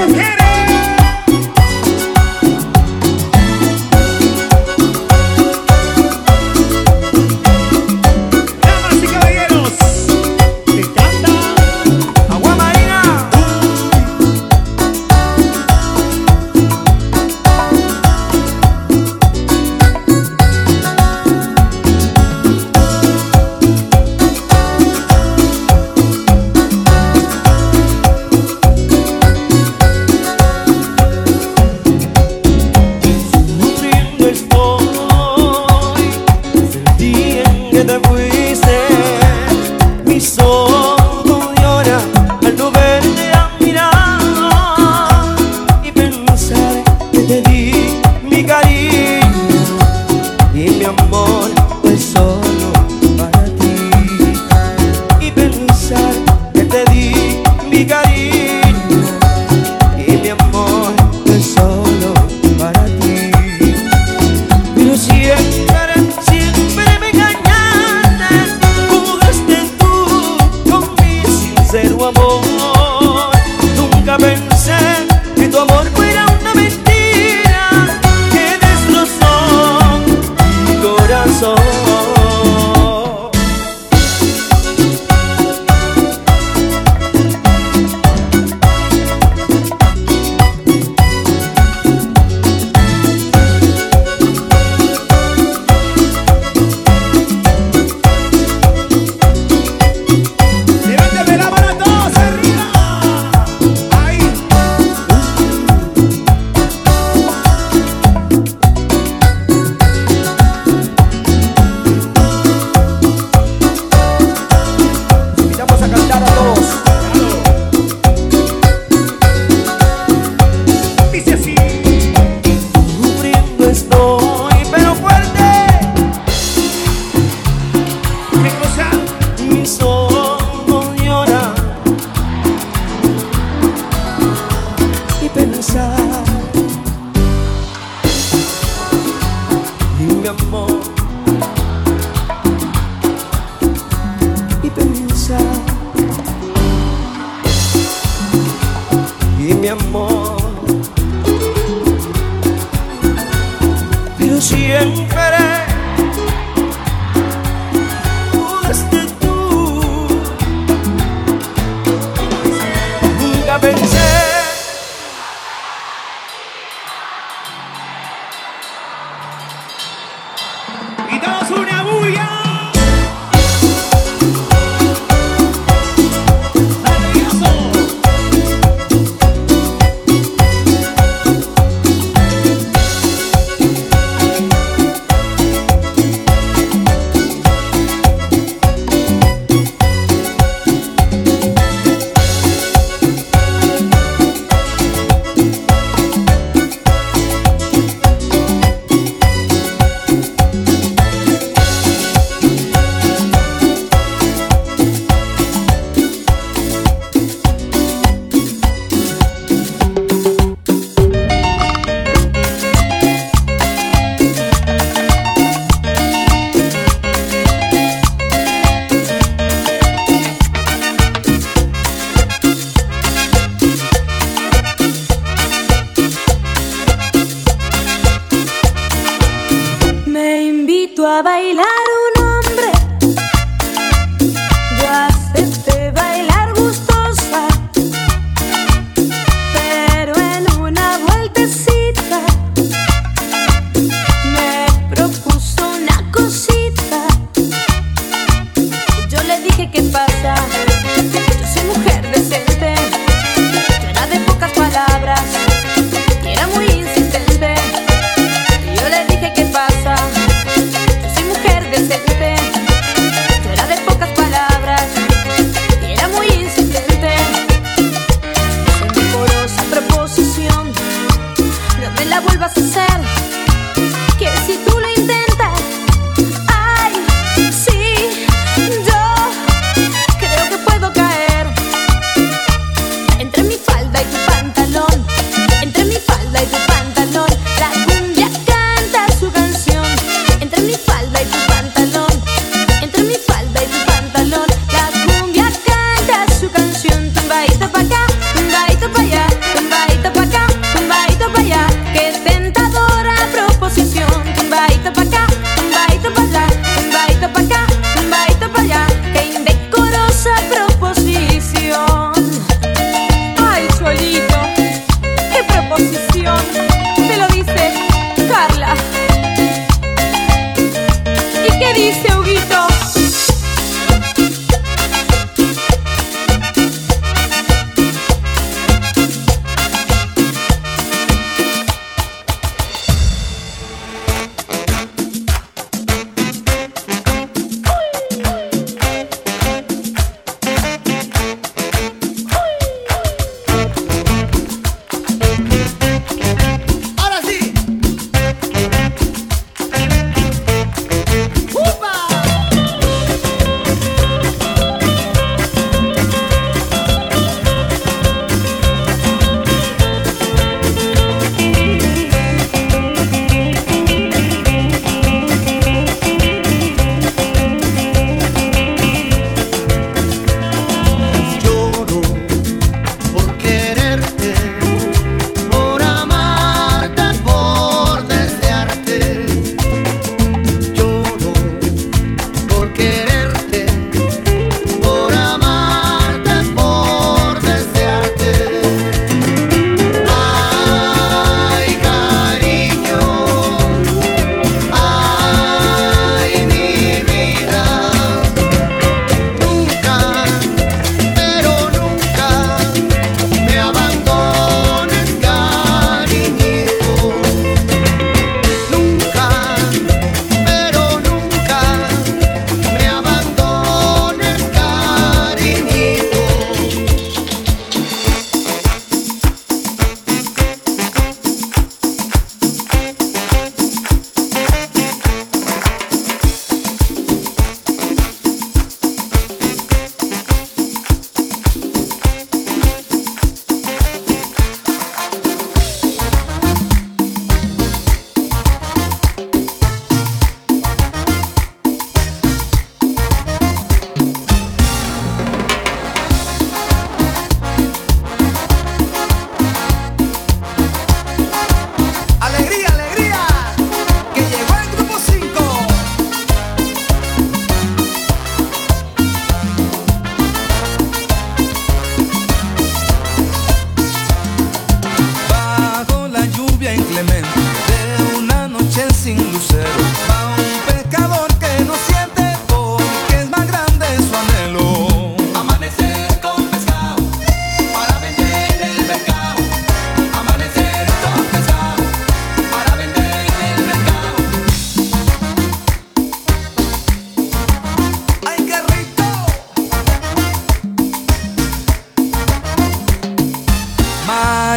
Vamos, Jerez! Mi amor. Pero siempre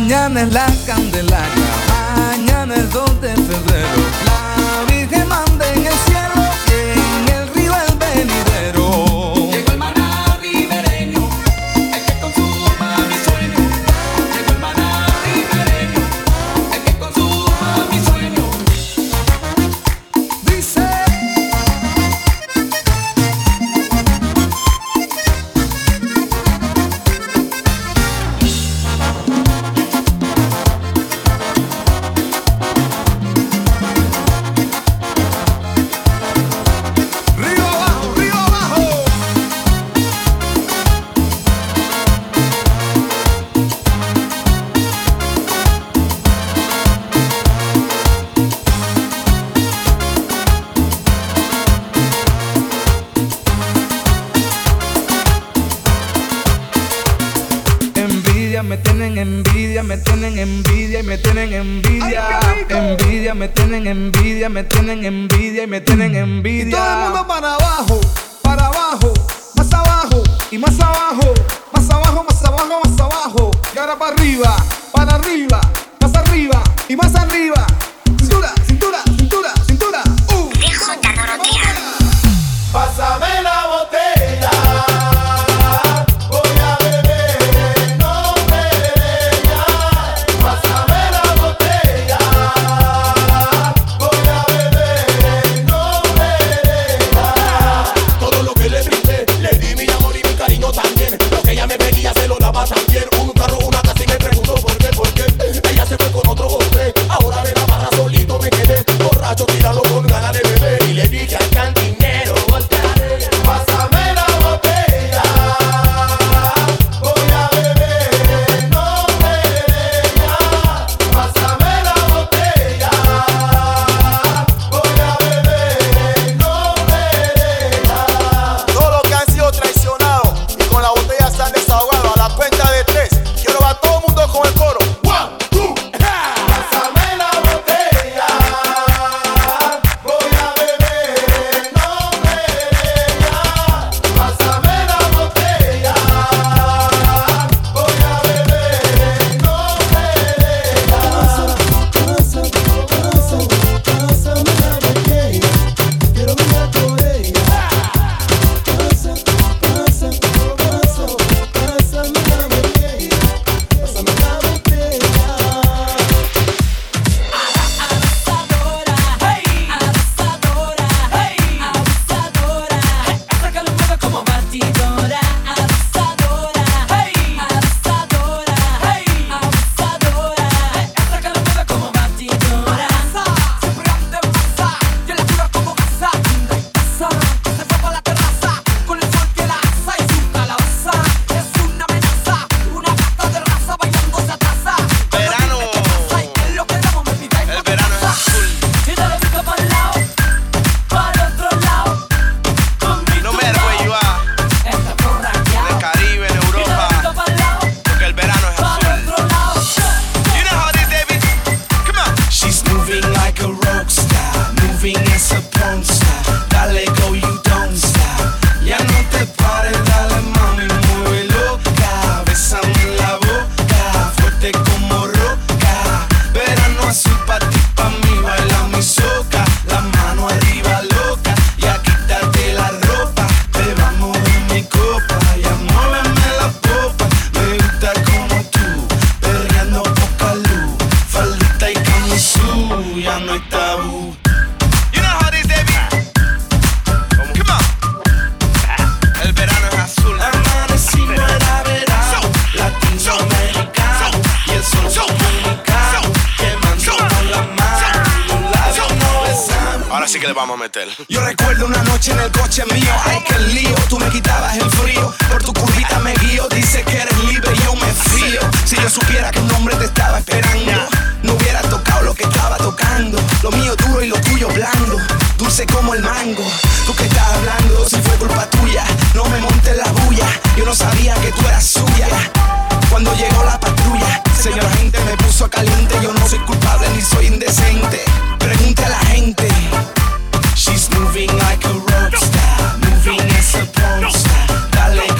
mañana es la candelaria. Me tienen envidia, envidia, me tienen envidia, me tienen envidia y me tienen envidia. Y todo el mundo para abajo, para abajo, más abajo y más abajo, más abajo, más abajo, más abajo. Y ahora para arriba, para arriba. vamos a meter. Yo recuerdo una noche en el coche mío, ay que lío, tú me quitabas el frío, por tu curvita me guío, dice que eres libre y yo me frío. Si yo supiera que un hombre te estaba esperando, no hubiera tocado lo que estaba tocando, lo mío duro y lo tuyo blando, dulce como el mango. Tú que estás hablando, si fue culpa tuya, no me montes la bulla, yo no sabía que tú eras suya. Cuando llegó la patrulla, señora gente me puso a caliente, yo no soy culpable ni soy indecente. Pregunta a la gente. She's moving like a rock star, moving as a porn star. Dale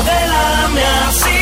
Modélame así,